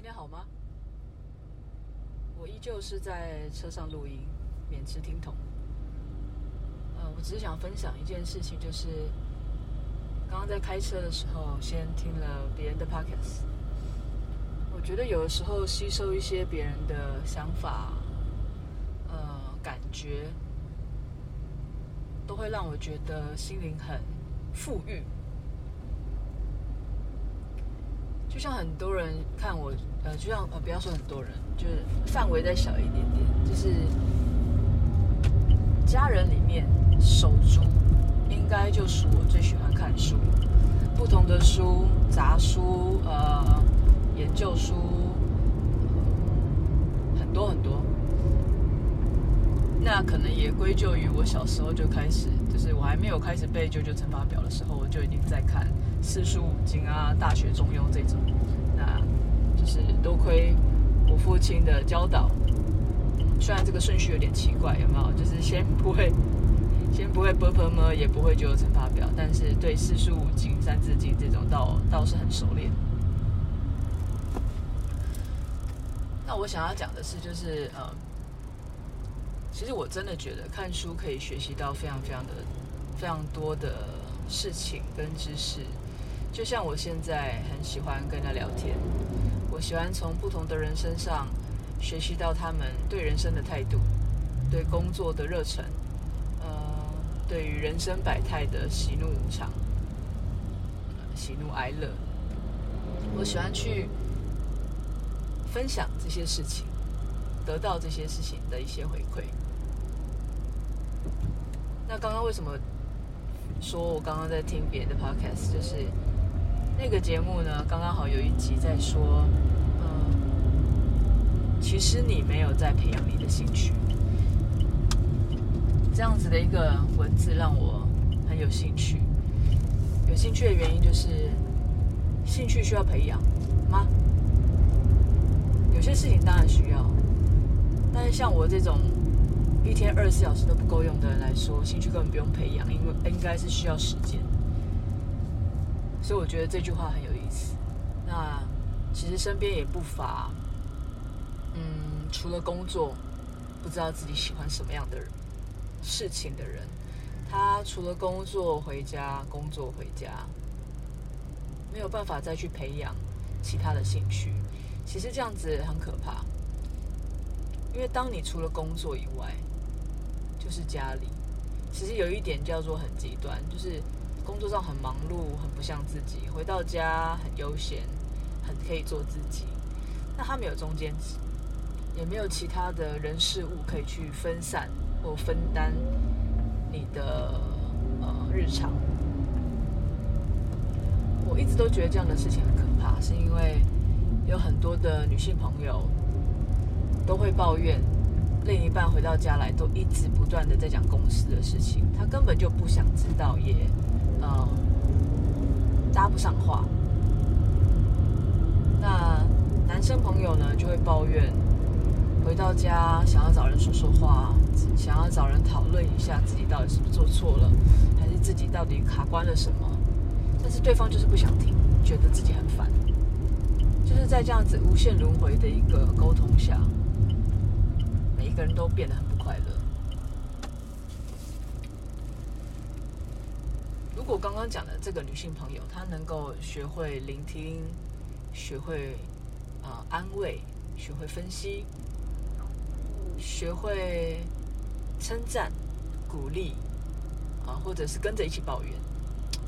今天好吗？我依旧是在车上录音，免持听筒。呃，我只是想分享一件事情，就是刚刚在开车的时候，先听了别人的 podcasts。我觉得有的时候吸收一些别人的想法，呃，感觉，都会让我觉得心灵很富裕。像很多人看我，呃，就像呃，不要说很多人，就是范围再小一点点，就是家人里面手足，应该就属我最喜欢看书，不同的书，杂书，呃，研究书，很多很多。那可能也归咎于我小时候就开始，就是我还没有开始背九九乘法表的时候，我就已经在看四书五经啊大学中庸这种那就是多亏我父亲的教导。虽然这个顺序有点奇怪有没有？就是先不会先不会不会摸也不会就有乘法表但是对四书五经三字经这种倒倒是很熟练。那我想要讲的是就是呃其实我真的觉得看书可以学习到非常非常的非常多的事情跟知识就像我现在很喜欢跟他聊天，我喜欢从不同的人身上学习到他们对人生的态度，对工作的热忱，呃，对于人生百态的喜怒无常，喜怒哀乐，我喜欢去分享这些事情，得到这些事情的一些回馈。那刚刚为什么说我刚刚在听别人的 podcast？就是那个节目呢，刚刚好有一集在说，嗯，其实你没有在培养你的兴趣。这样子的一个文字让我很有兴趣。有兴趣的原因就是，兴趣需要培养吗？有些事情当然需要，但是像我这种。一天二十四小时都不够用的人来说，兴趣根本不用培养，因为应该是需要时间。所以我觉得这句话很有意思。那其实身边也不乏，嗯，除了工作，不知道自己喜欢什么样的人事情的人，他除了工作回家，工作回家，没有办法再去培养其他的兴趣。其实这样子很可怕，因为当你除了工作以外，就是家里，其实有一点叫做很极端，就是工作上很忙碌，很不像自己；回到家很悠闲，很可以做自己。那他没有中间值，也没有其他的人事物可以去分散或分担你的呃日常。我一直都觉得这样的事情很可怕，是因为有很多的女性朋友都会抱怨。另一半回到家来，都一直不断的在讲公司的事情，他根本就不想知道，也呃搭不上话。那男生朋友呢，就会抱怨，回到家想要找人说说话，想要找人讨论一下自己到底是不是做错了，还是自己到底卡关了什么，但是对方就是不想听，觉得自己很烦，就是在这样子无限轮回的一个沟通下。每一个人都变得很不快乐。如果刚刚讲的这个女性朋友，她能够学会聆听，学会啊、呃、安慰，学会分析，学会称赞、鼓励啊、或者是跟着一起抱怨，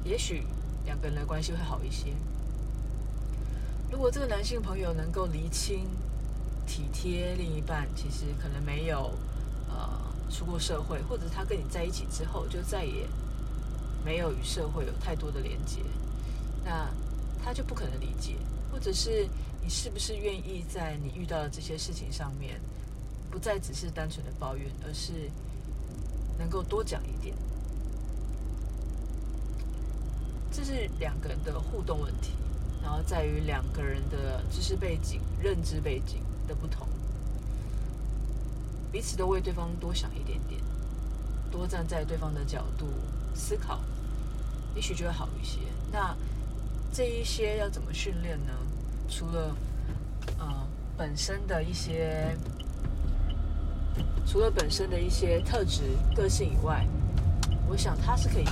也许两个人的关系会好一些。如果这个男性朋友能够厘清。体贴另一半，其实可能没有呃出过社会，或者他跟你在一起之后就再也没有与社会有太多的连接，那他就不可能理解，或者是你是不是愿意在你遇到的这些事情上面，不再只是单纯的抱怨，而是能够多讲一点，这是两个人的互动问题，然后在于两个人的知识背景、认知背景。的不同，彼此都为对方多想一点点，多站在对方的角度思考，也许就会好一些。那这一些要怎么训练呢？除了呃本身的一些，除了本身的一些特质、个性以外，我想它是可以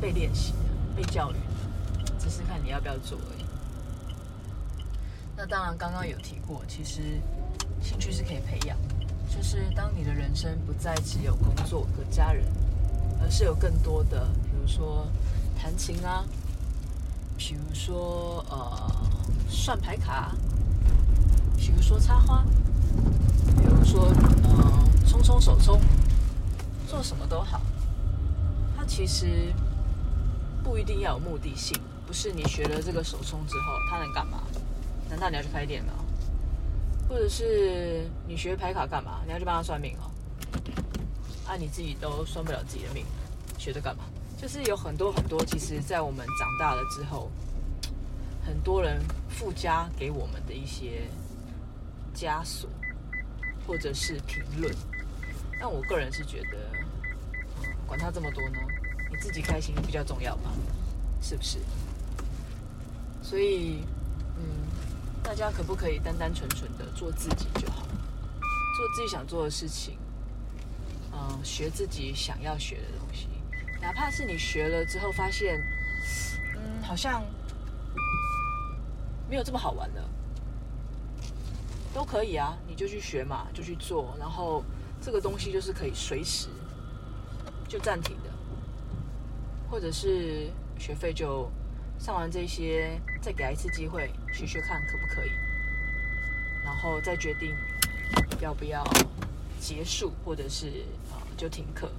被练习的、被教育的，只是看你要不要做而已。那当然，刚刚有提过，其实兴趣是可以培养，就是当你的人生不再只有工作和家人，而是有更多的，比如说弹琴啊，比如说呃算牌卡，比如说插花，比如说呃冲冲手冲，做什么都好。它其实不一定要有目的性，不是你学了这个手冲之后，它能干嘛？难道你要去开店吗？或者是你学牌卡干嘛？你要去帮他算命哦？啊，你自己都算不了自己的命，学这干嘛？就是有很多很多，其实，在我们长大了之后，很多人附加给我们的一些枷锁，或者是评论。但我个人是觉得，管他这么多呢，你自己开心比较重要吧？是不是？所以，嗯。大家可不可以单单纯纯的做自己就好，做自己想做的事情，嗯，学自己想要学的东西，哪怕是你学了之后发现，嗯，好像没有这么好玩了，都可以啊，你就去学嘛，就去做，然后这个东西就是可以随时就暂停的，或者是学费就。上完这些，再给他一次机会，学学看可不可以，然后再决定要不要结束，或者是啊就停课。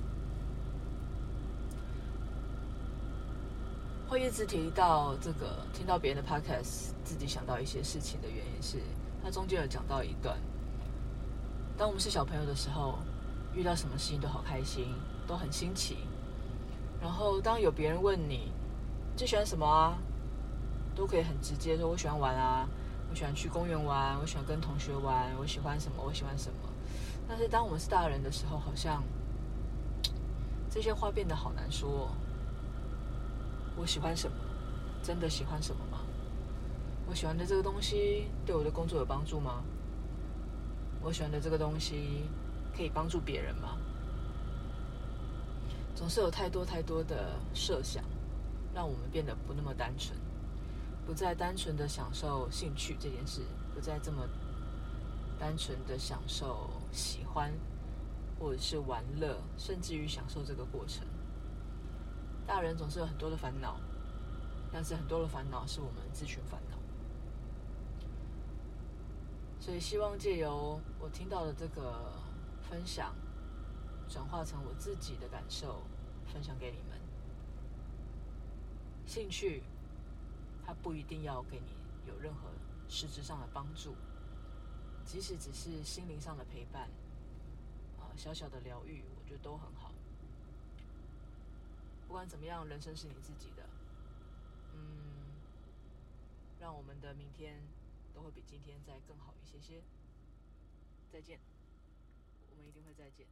会一直提到这个，听到别人的 podcast，自己想到一些事情的原因是，他中间有讲到一段，当我们是小朋友的时候，遇到什么事情都好开心，都很新奇，然后当有别人问你。最喜欢什么啊？都可以很直接说，我喜欢玩啊，我喜欢去公园玩，我喜欢跟同学玩，我喜欢什么，我喜欢什么。但是当我们是大人的时候，好像这些话变得好难说。我喜欢什么？真的喜欢什么吗？我喜欢的这个东西对我的工作有帮助吗？我喜欢的这个东西可以帮助别人吗？总是有太多太多的设想。让我们变得不那么单纯，不再单纯的享受兴趣这件事，不再这么单纯的享受喜欢，或者是玩乐，甚至于享受这个过程。大人总是有很多的烦恼，但是很多的烦恼是我们自寻烦恼。所以希望借由我听到的这个分享，转化成我自己的感受，分享给你们。兴趣，它不一定要给你有任何实质上的帮助，即使只是心灵上的陪伴，啊，小小的疗愈，我觉得都很好。不管怎么样，人生是你自己的，嗯，让我们的明天都会比今天再更好一些些。再见，我们一定会再见。